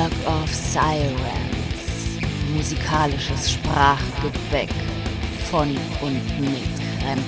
Work of Sirens. Musikalisches Sprachgebäck von und mit Krempe.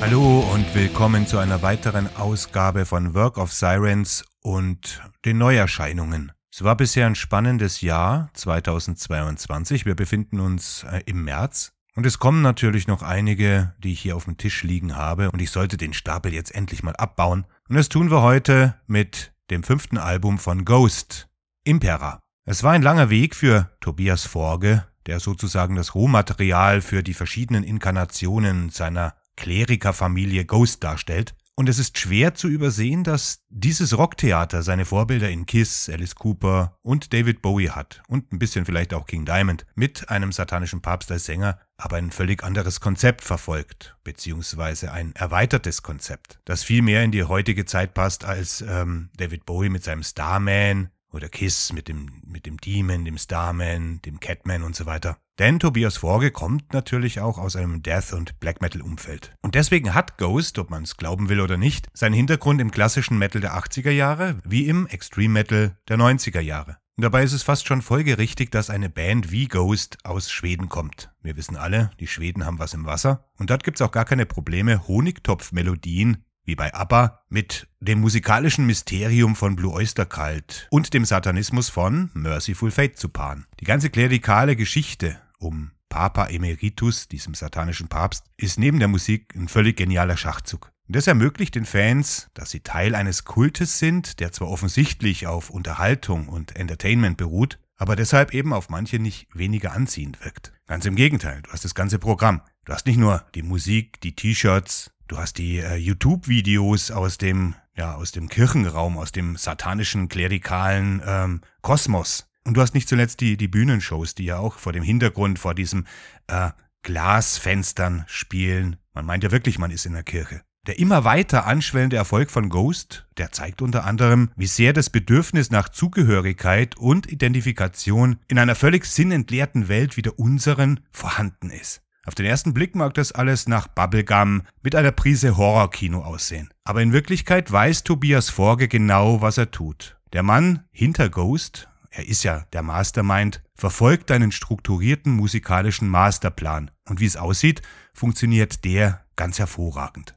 Hallo und willkommen zu einer weiteren Ausgabe von Work of Sirens und den Neuerscheinungen. Es war bisher ein spannendes Jahr 2022. Wir befinden uns äh, im März und es kommen natürlich noch einige, die ich hier auf dem Tisch liegen habe und ich sollte den Stapel jetzt endlich mal abbauen. Und das tun wir heute mit dem fünften Album von Ghost, Impera. Es war ein langer Weg für Tobias Forge, der sozusagen das Rohmaterial für die verschiedenen Inkarnationen seiner Klerikerfamilie Ghost darstellt. Und es ist schwer zu übersehen, dass dieses Rocktheater seine Vorbilder in Kiss, Alice Cooper und David Bowie hat und ein bisschen vielleicht auch King Diamond mit einem satanischen Papst als Sänger, aber ein völlig anderes Konzept verfolgt, beziehungsweise ein erweitertes Konzept, das viel mehr in die heutige Zeit passt als ähm, David Bowie mit seinem Starman oder Kiss mit dem, mit dem Demon, dem Starman, dem Catman und so weiter. Denn Tobias Forge kommt natürlich auch aus einem Death- und Black Metal-Umfeld. Und deswegen hat Ghost, ob man es glauben will oder nicht, seinen Hintergrund im klassischen Metal der 80er Jahre wie im Extreme Metal der 90er Jahre. Dabei ist es fast schon folgerichtig, dass eine Band wie Ghost aus Schweden kommt. Wir wissen alle, die Schweden haben was im Wasser. Und dort gibt's auch gar keine Probleme, Honigtopfmelodien wie bei ABBA, mit dem musikalischen Mysterium von Blue Oyster Cult und dem Satanismus von Merciful Fate zu paaren. Die ganze klerikale Geschichte um Papa Emeritus, diesem satanischen Papst, ist neben der Musik ein völlig genialer Schachzug. Und das ermöglicht den Fans, dass sie Teil eines Kultes sind, der zwar offensichtlich auf Unterhaltung und Entertainment beruht, aber deshalb eben auf manche nicht weniger anziehend wirkt. Ganz im Gegenteil, du hast das ganze Programm. Du hast nicht nur die Musik, die T-Shirts, du hast die äh, YouTube-Videos aus dem, ja, aus dem Kirchenraum, aus dem satanischen, klerikalen ähm, Kosmos. Und du hast nicht zuletzt die, die Bühnenshows, die ja auch vor dem Hintergrund, vor diesem äh, Glasfenstern spielen. Man meint ja wirklich, man ist in der Kirche. Der immer weiter anschwellende Erfolg von Ghost, der zeigt unter anderem, wie sehr das Bedürfnis nach Zugehörigkeit und Identifikation in einer völlig sinnentleerten Welt wie der unseren vorhanden ist. Auf den ersten Blick mag das alles nach Bubblegum mit einer Prise Horrorkino aussehen. Aber in Wirklichkeit weiß Tobias Forge genau, was er tut. Der Mann hinter Ghost er ist ja der Mastermind, verfolgt einen strukturierten musikalischen Masterplan. Und wie es aussieht, funktioniert der ganz hervorragend.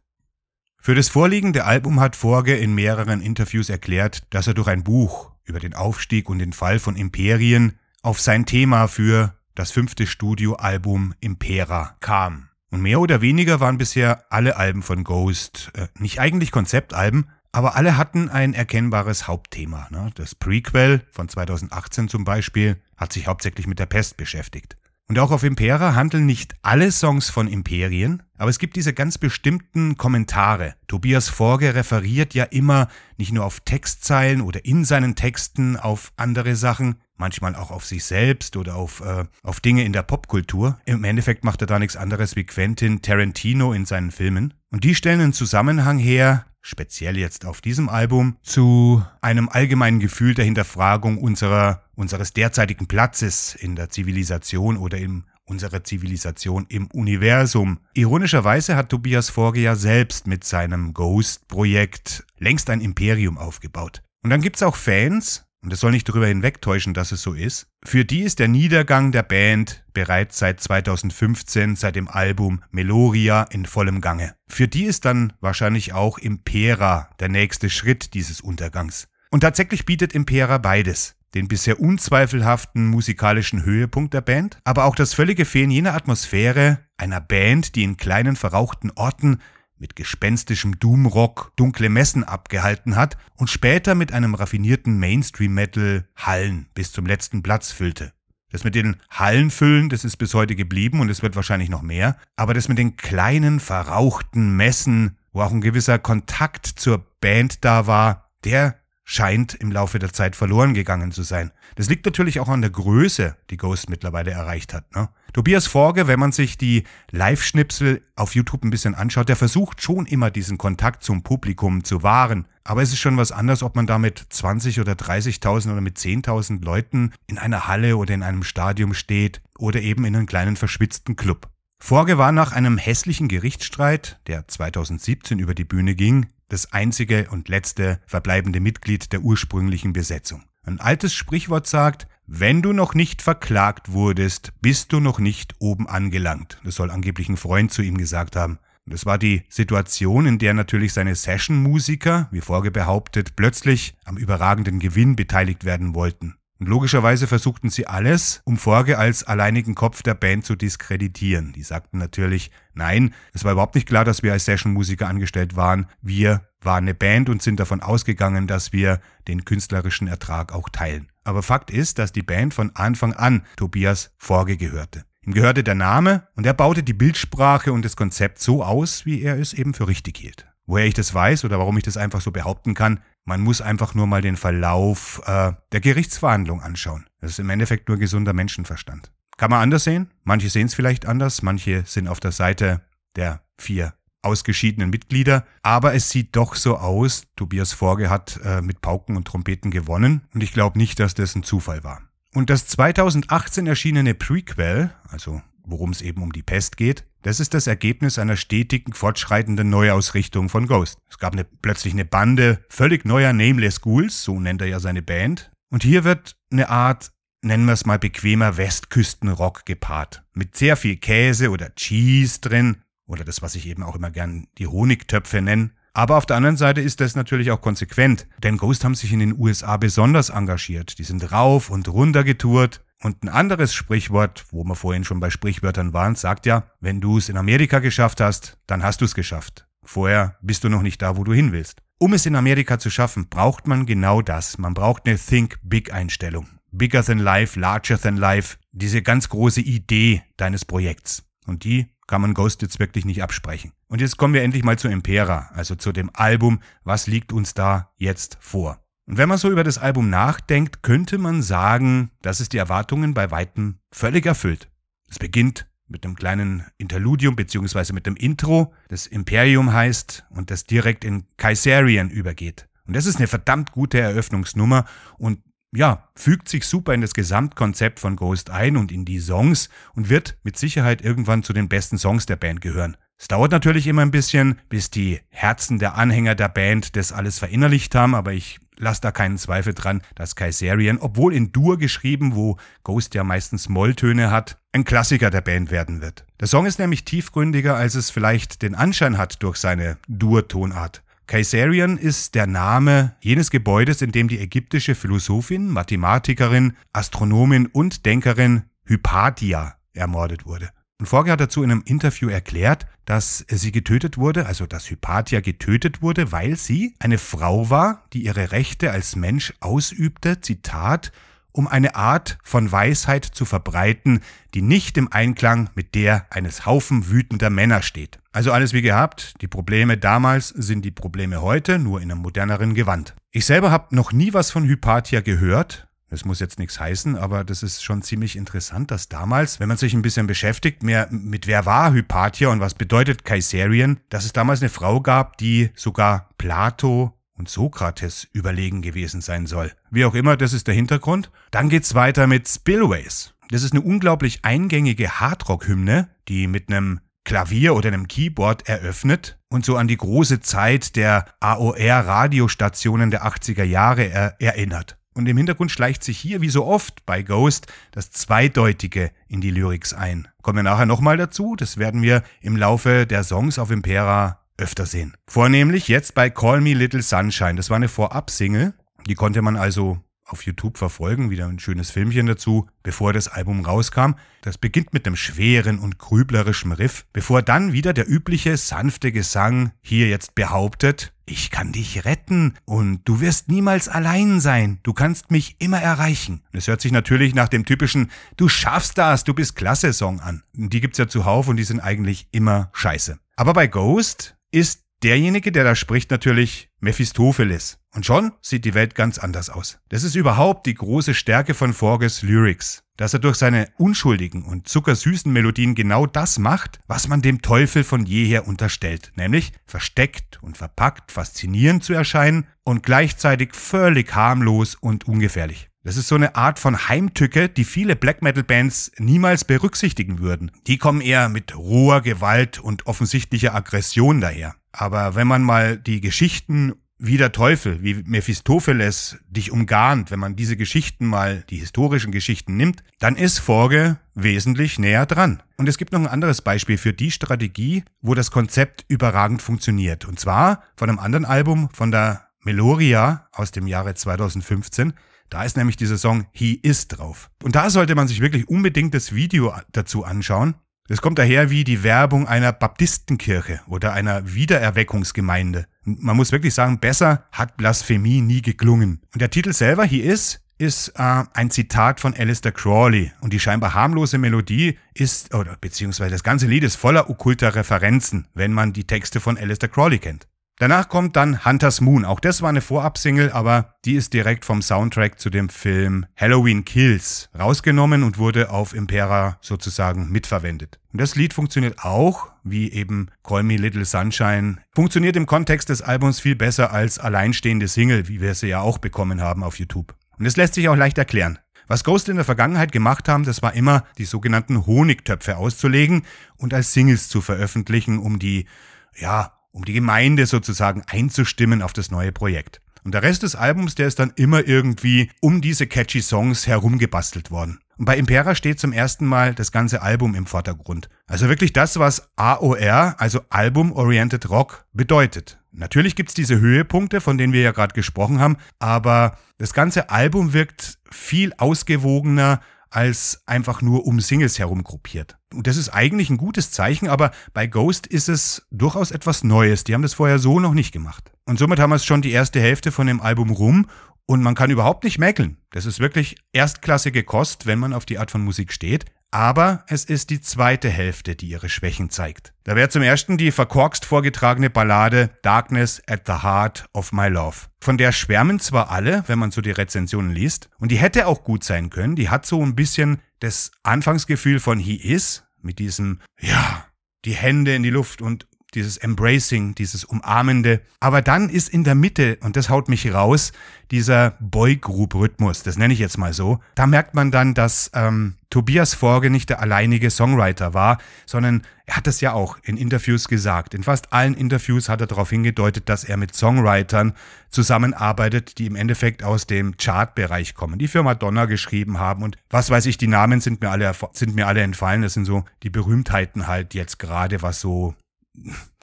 Für das vorliegende Album hat Forge in mehreren Interviews erklärt, dass er durch ein Buch über den Aufstieg und den Fall von Imperien auf sein Thema für das fünfte Studioalbum Impera kam. Und mehr oder weniger waren bisher alle Alben von Ghost äh, nicht eigentlich Konzeptalben, aber alle hatten ein erkennbares Hauptthema. Ne? Das Prequel von 2018 zum Beispiel hat sich hauptsächlich mit der Pest beschäftigt. Und auch auf Impera handeln nicht alle Songs von Imperien, aber es gibt diese ganz bestimmten Kommentare. Tobias Forge referiert ja immer nicht nur auf Textzeilen oder in seinen Texten auf andere Sachen, manchmal auch auf sich selbst oder auf, äh, auf Dinge in der Popkultur. Im Endeffekt macht er da nichts anderes wie Quentin Tarantino in seinen Filmen. Und die stellen einen Zusammenhang her, speziell jetzt auf diesem Album, zu einem allgemeinen Gefühl der Hinterfragung unserer, unseres derzeitigen Platzes in der Zivilisation oder in unserer Zivilisation im Universum. Ironischerweise hat Tobias Forge ja selbst mit seinem Ghost-Projekt längst ein Imperium aufgebaut. Und dann gibt's auch Fans, und es soll nicht darüber hinwegtäuschen, dass es so ist, für die ist der Niedergang der Band bereits seit 2015, seit dem Album Meloria in vollem Gange. Für die ist dann wahrscheinlich auch Impera der nächste Schritt dieses Untergangs. Und tatsächlich bietet Impera beides. Den bisher unzweifelhaften musikalischen Höhepunkt der Band, aber auch das völlige Fehlen jener Atmosphäre einer Band, die in kleinen verrauchten Orten mit gespenstischem Doomrock dunkle Messen abgehalten hat und später mit einem raffinierten Mainstream-Metal Hallen bis zum letzten Platz füllte. Das mit den Hallenfüllen, das ist bis heute geblieben und es wird wahrscheinlich noch mehr, aber das mit den kleinen, verrauchten Messen, wo auch ein gewisser Kontakt zur Band da war, der scheint im Laufe der Zeit verloren gegangen zu sein. Das liegt natürlich auch an der Größe, die Ghost mittlerweile erreicht hat. Ne? Tobias Forge, wenn man sich die Live-Schnipsel auf YouTube ein bisschen anschaut, der versucht schon immer diesen Kontakt zum Publikum zu wahren. Aber es ist schon was anderes, ob man da mit 20 oder 30.000 oder mit 10.000 Leuten in einer Halle oder in einem Stadium steht oder eben in einem kleinen verschwitzten Club. Forge war nach einem hässlichen Gerichtsstreit, der 2017 über die Bühne ging, das einzige und letzte verbleibende Mitglied der ursprünglichen Besetzung. Ein altes Sprichwort sagt, wenn du noch nicht verklagt wurdest, bist du noch nicht oben angelangt. Das soll angeblich ein Freund zu ihm gesagt haben. Das war die Situation, in der natürlich seine Session-Musiker, wie vorgebehauptet, plötzlich am überragenden Gewinn beteiligt werden wollten. Und logischerweise versuchten sie alles, um Forge als alleinigen Kopf der Band zu diskreditieren. Die sagten natürlich, nein, es war überhaupt nicht klar, dass wir als Session-Musiker angestellt waren. Wir waren eine Band und sind davon ausgegangen, dass wir den künstlerischen Ertrag auch teilen. Aber Fakt ist, dass die Band von Anfang an Tobias Forge gehörte. Ihm gehörte der Name und er baute die Bildsprache und das Konzept so aus, wie er es eben für richtig hielt. Woher ich das weiß oder warum ich das einfach so behaupten kann, man muss einfach nur mal den Verlauf äh, der Gerichtsverhandlung anschauen. Das ist im Endeffekt nur gesunder Menschenverstand. Kann man anders sehen? Manche sehen es vielleicht anders, manche sind auf der Seite der vier ausgeschiedenen Mitglieder. Aber es sieht doch so aus, Tobias Forge hat äh, mit Pauken und Trompeten gewonnen und ich glaube nicht, dass das ein Zufall war. Und das 2018 erschienene Prequel, also worum es eben um die Pest geht, das ist das Ergebnis einer stetigen, fortschreitenden Neuausrichtung von Ghost. Es gab eine, plötzlich eine Bande völlig neuer Nameless Ghouls, so nennt er ja seine Band. Und hier wird eine Art, nennen wir es mal bequemer Westküstenrock gepaart. Mit sehr viel Käse oder Cheese drin. Oder das, was ich eben auch immer gern die Honigtöpfe nenne. Aber auf der anderen Seite ist das natürlich auch konsequent, denn Ghost haben sich in den USA besonders engagiert. Die sind rauf und runter getourt, und ein anderes Sprichwort, wo wir vorhin schon bei Sprichwörtern waren, sagt ja, wenn du es in Amerika geschafft hast, dann hast du es geschafft. Vorher bist du noch nicht da, wo du hin willst. Um es in Amerika zu schaffen, braucht man genau das. Man braucht eine Think Big Einstellung. Bigger than life, larger than life. Diese ganz große Idee deines Projekts. Und die kann man Ghost jetzt wirklich nicht absprechen. Und jetzt kommen wir endlich mal zu Impera, also zu dem Album. Was liegt uns da jetzt vor? Und wenn man so über das Album nachdenkt, könnte man sagen, dass es die Erwartungen bei weitem völlig erfüllt. Es beginnt mit einem kleinen Interludium beziehungsweise mit dem Intro, das Imperium heißt und das direkt in Kaiserian übergeht. Und das ist eine verdammt gute Eröffnungsnummer und ja, fügt sich super in das Gesamtkonzept von Ghost ein und in die Songs und wird mit Sicherheit irgendwann zu den besten Songs der Band gehören. Es dauert natürlich immer ein bisschen, bis die Herzen der Anhänger der Band das alles verinnerlicht haben, aber ich lasse da keinen Zweifel dran, dass Kaiserian, obwohl in Dur geschrieben, wo Ghost ja meistens Molltöne hat, ein Klassiker der Band werden wird. Der Song ist nämlich tiefgründiger, als es vielleicht den Anschein hat durch seine Dur-Tonart. Kaiserian ist der Name jenes Gebäudes, in dem die ägyptische Philosophin, Mathematikerin, Astronomin und Denkerin Hypatia ermordet wurde. Und Forge hat dazu in einem Interview erklärt, dass sie getötet wurde, also dass Hypatia getötet wurde, weil sie eine Frau war, die ihre Rechte als Mensch ausübte, Zitat, um eine Art von Weisheit zu verbreiten, die nicht im Einklang mit der eines Haufen wütender Männer steht. Also alles wie gehabt, die Probleme damals sind die Probleme heute, nur in einem moderneren Gewand. Ich selber habe noch nie was von Hypatia gehört, das muss jetzt nichts heißen, aber das ist schon ziemlich interessant, dass damals, wenn man sich ein bisschen beschäftigt, mehr mit wer war Hypatia und was bedeutet Kaiserian, dass es damals eine Frau gab, die sogar Plato und Sokrates überlegen gewesen sein soll. Wie auch immer, das ist der Hintergrund. Dann geht's weiter mit Spillways. Das ist eine unglaublich eingängige Hardrock-Hymne, die mit einem Klavier oder einem Keyboard eröffnet und so an die große Zeit der AOR-Radiostationen der 80er Jahre er erinnert. Und im Hintergrund schleicht sich hier, wie so oft bei Ghost, das Zweideutige in die Lyrics ein. Kommen wir nachher nochmal dazu, das werden wir im Laufe der Songs auf Impera öfter sehen. Vornehmlich jetzt bei Call Me Little Sunshine. Das war eine Vorab-Single. Die konnte man also auf YouTube verfolgen. Wieder ein schönes Filmchen dazu, bevor das Album rauskam. Das beginnt mit einem schweren und grüblerischen Riff, bevor dann wieder der übliche sanfte Gesang hier jetzt behauptet, ich kann dich retten und du wirst niemals allein sein. Du kannst mich immer erreichen. Es hört sich natürlich nach dem typischen Du schaffst das, du bist klasse Song an. Die gibt's ja zuhauf und die sind eigentlich immer scheiße. Aber bei Ghost ist derjenige, der da spricht, natürlich Mephistopheles. Und schon sieht die Welt ganz anders aus. Das ist überhaupt die große Stärke von Forges Lyrics, dass er durch seine unschuldigen und zuckersüßen Melodien genau das macht, was man dem Teufel von jeher unterstellt, nämlich versteckt und verpackt faszinierend zu erscheinen und gleichzeitig völlig harmlos und ungefährlich. Das ist so eine Art von Heimtücke, die viele Black Metal Bands niemals berücksichtigen würden. Die kommen eher mit roher Gewalt und offensichtlicher Aggression daher. Aber wenn man mal die Geschichten wie der Teufel, wie Mephistopheles dich umgarnt, wenn man diese Geschichten mal, die historischen Geschichten nimmt, dann ist Forge wesentlich näher dran. Und es gibt noch ein anderes Beispiel für die Strategie, wo das Konzept überragend funktioniert. Und zwar von einem anderen Album von der Meloria aus dem Jahre 2015. Da ist nämlich dieser Song He Is drauf. Und da sollte man sich wirklich unbedingt das Video dazu anschauen. Das kommt daher wie die Werbung einer Baptistenkirche oder einer Wiedererweckungsgemeinde. Man muss wirklich sagen, besser hat Blasphemie nie geklungen. Und der Titel selber, He Is, ist äh, ein Zitat von Alistair Crawley. Und die scheinbar harmlose Melodie ist, oder beziehungsweise das ganze Lied ist voller okkulter Referenzen, wenn man die Texte von Alistair Crawley kennt. Danach kommt dann Hunter's Moon. Auch das war eine Vorabsingle, aber die ist direkt vom Soundtrack zu dem Film Halloween Kills rausgenommen und wurde auf Impera sozusagen mitverwendet. Und das Lied funktioniert auch, wie eben Call Me Little Sunshine, funktioniert im Kontext des Albums viel besser als alleinstehende Single, wie wir sie ja auch bekommen haben auf YouTube. Und das lässt sich auch leicht erklären. Was Ghost in der Vergangenheit gemacht haben, das war immer, die sogenannten Honigtöpfe auszulegen und als Singles zu veröffentlichen, um die, ja, um die Gemeinde sozusagen einzustimmen auf das neue Projekt. Und der Rest des Albums, der ist dann immer irgendwie um diese catchy Songs herumgebastelt worden. Und bei Impera steht zum ersten Mal das ganze Album im Vordergrund. Also wirklich das, was AOR, also Album Oriented Rock, bedeutet. Natürlich gibt's diese Höhepunkte, von denen wir ja gerade gesprochen haben, aber das ganze Album wirkt viel ausgewogener, als einfach nur um Singles herum gruppiert. Und das ist eigentlich ein gutes Zeichen, aber bei Ghost ist es durchaus etwas Neues. Die haben das vorher so noch nicht gemacht. Und somit haben wir es schon die erste Hälfte von dem Album rum und man kann überhaupt nicht mäkeln. Das ist wirklich erstklassige Kost, wenn man auf die Art von Musik steht. Aber es ist die zweite Hälfte, die ihre Schwächen zeigt. Da wäre zum ersten die verkorkst vorgetragene Ballade Darkness at the Heart of My Love. Von der schwärmen zwar alle, wenn man so die Rezensionen liest, und die hätte auch gut sein können. Die hat so ein bisschen das Anfangsgefühl von He Is, mit diesem, ja, die Hände in die Luft und dieses Embracing, dieses Umarmende. Aber dann ist in der Mitte, und das haut mich raus, dieser Boygroup-Rhythmus, das nenne ich jetzt mal so. Da merkt man dann, dass ähm, Tobias Forge nicht der alleinige Songwriter war, sondern er hat das ja auch in Interviews gesagt. In fast allen Interviews hat er darauf hingedeutet, dass er mit Songwritern zusammenarbeitet, die im Endeffekt aus dem Chartbereich kommen, die für Madonna geschrieben haben und was weiß ich, die Namen sind mir alle, sind mir alle entfallen. Das sind so die Berühmtheiten halt jetzt gerade, was so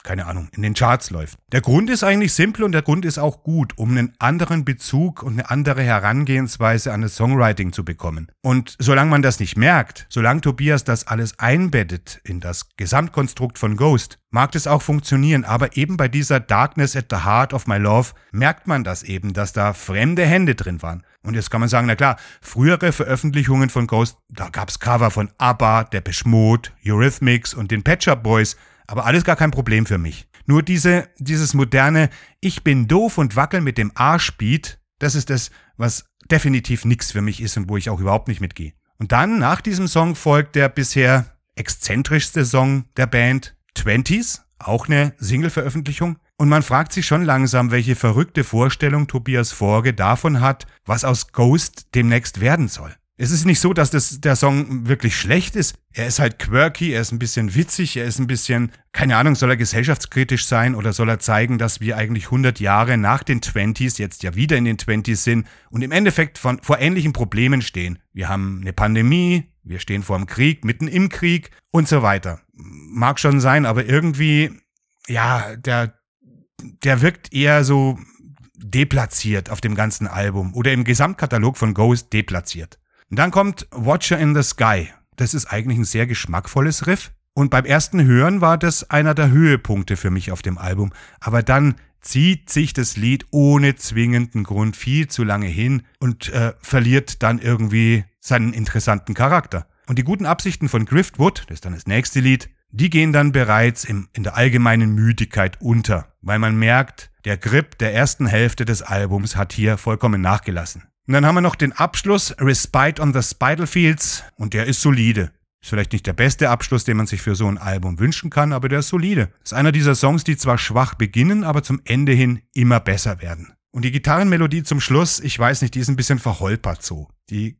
keine Ahnung, in den Charts läuft. Der Grund ist eigentlich simpel und der Grund ist auch gut, um einen anderen Bezug und eine andere Herangehensweise an das Songwriting zu bekommen. Und solange man das nicht merkt, solange Tobias das alles einbettet in das Gesamtkonstrukt von Ghost, mag das auch funktionieren, aber eben bei dieser Darkness at the Heart of My Love merkt man das eben, dass da fremde Hände drin waren. Und jetzt kann man sagen, na klar, frühere Veröffentlichungen von Ghost, da gab's Cover von ABBA, der Mode, Eurythmics und den Patch Up Boys, aber alles gar kein Problem für mich. Nur diese, dieses moderne Ich bin doof und wackel mit dem Arschbeat, das ist das, was definitiv nix für mich ist und wo ich auch überhaupt nicht mitgehe. Und dann, nach diesem Song, folgt der bisher exzentrischste Song der Band, Twenties, auch eine Single-Veröffentlichung. Und man fragt sich schon langsam, welche verrückte Vorstellung Tobias Forge davon hat, was aus Ghost demnächst werden soll. Es ist nicht so, dass das, der Song wirklich schlecht ist. Er ist halt quirky, er ist ein bisschen witzig, er ist ein bisschen, keine Ahnung, soll er gesellschaftskritisch sein oder soll er zeigen, dass wir eigentlich 100 Jahre nach den 20s, jetzt ja wieder in den 20s sind und im Endeffekt von, vor ähnlichen Problemen stehen. Wir haben eine Pandemie, wir stehen vor dem Krieg, mitten im Krieg und so weiter. Mag schon sein, aber irgendwie, ja, der, der wirkt eher so deplatziert auf dem ganzen Album oder im Gesamtkatalog von Ghost deplatziert. Dann kommt Watcher in the Sky. Das ist eigentlich ein sehr geschmackvolles Riff. Und beim ersten Hören war das einer der Höhepunkte für mich auf dem Album. Aber dann zieht sich das Lied ohne zwingenden Grund viel zu lange hin und äh, verliert dann irgendwie seinen interessanten Charakter. Und die guten Absichten von Griftwood, das ist dann das nächste Lied, die gehen dann bereits im, in der allgemeinen Müdigkeit unter, weil man merkt, der Grip der ersten Hälfte des Albums hat hier vollkommen nachgelassen. Und dann haben wir noch den Abschluss Respite on the Spital Fields und der ist solide. Ist vielleicht nicht der beste Abschluss, den man sich für so ein Album wünschen kann, aber der ist solide. Ist einer dieser Songs, die zwar schwach beginnen, aber zum Ende hin immer besser werden. Und die Gitarrenmelodie zum Schluss, ich weiß nicht, die ist ein bisschen verholpert so. Die,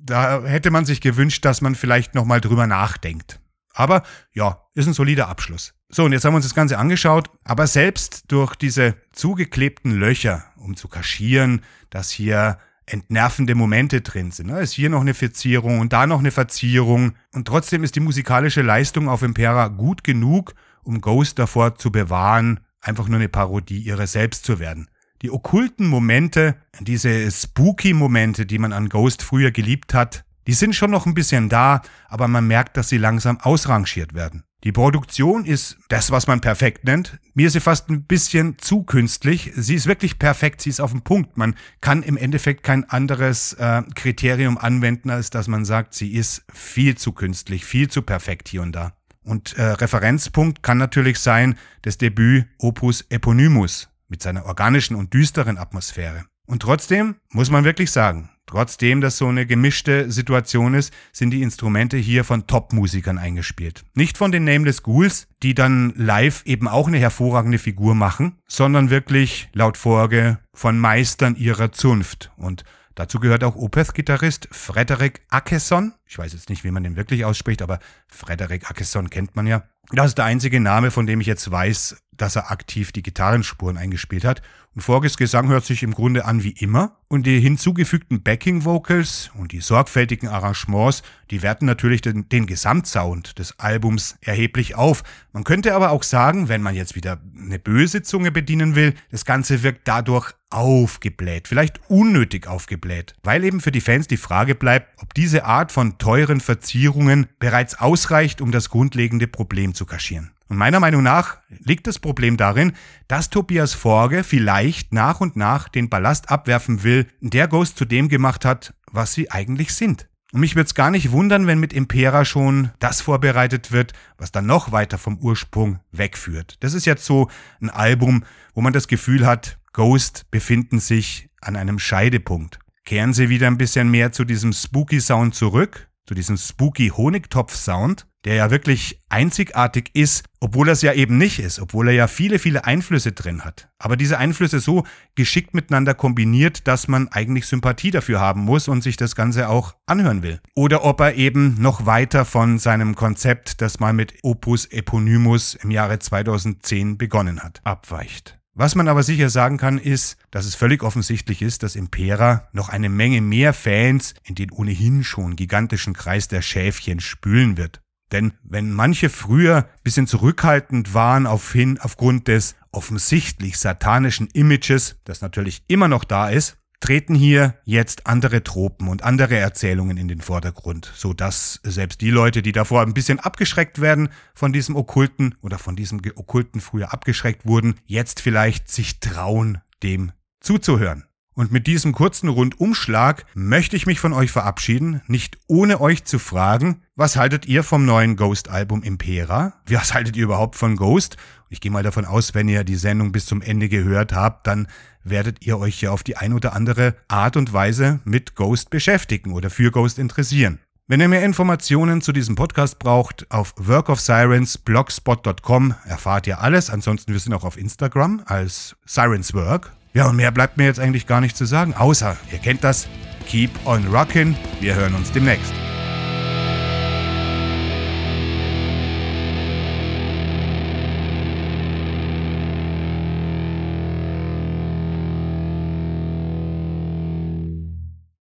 da hätte man sich gewünscht, dass man vielleicht nochmal drüber nachdenkt. Aber ja, ist ein solider Abschluss. So, und jetzt haben wir uns das Ganze angeschaut, aber selbst durch diese zugeklebten Löcher, um zu kaschieren, dass hier entnervende Momente drin sind. Da ist hier noch eine Verzierung und da noch eine Verzierung. Und trotzdem ist die musikalische Leistung auf Impera gut genug, um Ghost davor zu bewahren, einfach nur eine Parodie ihrer selbst zu werden. Die okkulten Momente, diese spooky Momente, die man an Ghost früher geliebt hat, die sind schon noch ein bisschen da, aber man merkt, dass sie langsam ausrangiert werden. Die Produktion ist das, was man perfekt nennt. Mir ist sie fast ein bisschen zu künstlich. Sie ist wirklich perfekt, sie ist auf dem Punkt. Man kann im Endeffekt kein anderes äh, Kriterium anwenden, als dass man sagt, sie ist viel zu künstlich, viel zu perfekt hier und da. Und äh, Referenzpunkt kann natürlich sein das Debüt Opus Eponymus mit seiner organischen und düsteren Atmosphäre. Und trotzdem muss man wirklich sagen, Trotzdem das so eine gemischte Situation ist, sind die Instrumente hier von Top-Musikern eingespielt. Nicht von den Nameless Ghouls, die dann live eben auch eine hervorragende Figur machen, sondern wirklich laut Vorge von Meistern ihrer Zunft. Und dazu gehört auch Opeth-Gitarrist Frederick Akeson. Ich weiß jetzt nicht, wie man den wirklich ausspricht, aber Frederick Akeson kennt man ja. Das ist der einzige Name, von dem ich jetzt weiß, dass er aktiv die Gitarrenspuren eingespielt hat. Und Forges Gesang hört sich im Grunde an wie immer. Und die hinzugefügten Backing Vocals und die sorgfältigen Arrangements, die werten natürlich den, den Gesamtsound des Albums erheblich auf. Man könnte aber auch sagen, wenn man jetzt wieder eine böse Zunge bedienen will, das Ganze wirkt dadurch aufgebläht, vielleicht unnötig aufgebläht, weil eben für die Fans die Frage bleibt, ob diese Art von teuren Verzierungen bereits ausreicht, um das grundlegende Problem zu kaschieren. Und meiner Meinung nach liegt das Problem darin, dass Tobias Forge vielleicht nach und nach den Ballast abwerfen will, der Ghost zu dem gemacht hat, was sie eigentlich sind. Und mich würde gar nicht wundern, wenn mit Impera schon das vorbereitet wird, was dann noch weiter vom Ursprung wegführt. Das ist jetzt so ein Album, wo man das Gefühl hat, Ghost befinden sich an einem Scheidepunkt. Kehren sie wieder ein bisschen mehr zu diesem Spooky Sound zurück, zu diesem Spooky Honigtopf Sound, der ja wirklich einzigartig ist, obwohl er es ja eben nicht ist, obwohl er ja viele, viele Einflüsse drin hat. Aber diese Einflüsse so geschickt miteinander kombiniert, dass man eigentlich Sympathie dafür haben muss und sich das Ganze auch anhören will. Oder ob er eben noch weiter von seinem Konzept, das mal mit Opus Eponymus im Jahre 2010 begonnen hat, abweicht. Was man aber sicher sagen kann, ist, dass es völlig offensichtlich ist, dass Impera noch eine Menge mehr Fans in den ohnehin schon gigantischen Kreis der Schäfchen spülen wird. Denn wenn manche früher bisschen zurückhaltend waren auf hin, aufgrund des offensichtlich satanischen Images, das natürlich immer noch da ist, treten hier jetzt andere Tropen und andere Erzählungen in den Vordergrund, so dass selbst die Leute, die davor ein bisschen abgeschreckt werden von diesem Okkulten oder von diesem Okkulten früher abgeschreckt wurden, jetzt vielleicht sich trauen, dem zuzuhören. Und mit diesem kurzen Rundumschlag möchte ich mich von euch verabschieden, nicht ohne euch zu fragen, was haltet ihr vom neuen Ghost-Album Impera? Was haltet ihr überhaupt von Ghost? Ich gehe mal davon aus, wenn ihr die Sendung bis zum Ende gehört habt, dann werdet ihr euch ja auf die ein oder andere Art und Weise mit Ghost beschäftigen oder für Ghost interessieren. Wenn ihr mehr Informationen zu diesem Podcast braucht, auf workofsirensblogspot.com erfahrt ihr alles. Ansonsten wir sind auch auf Instagram als Sirenswork. Ja, und mehr bleibt mir jetzt eigentlich gar nicht zu sagen, außer, ihr kennt das, keep on rockin'. Wir hören uns demnächst.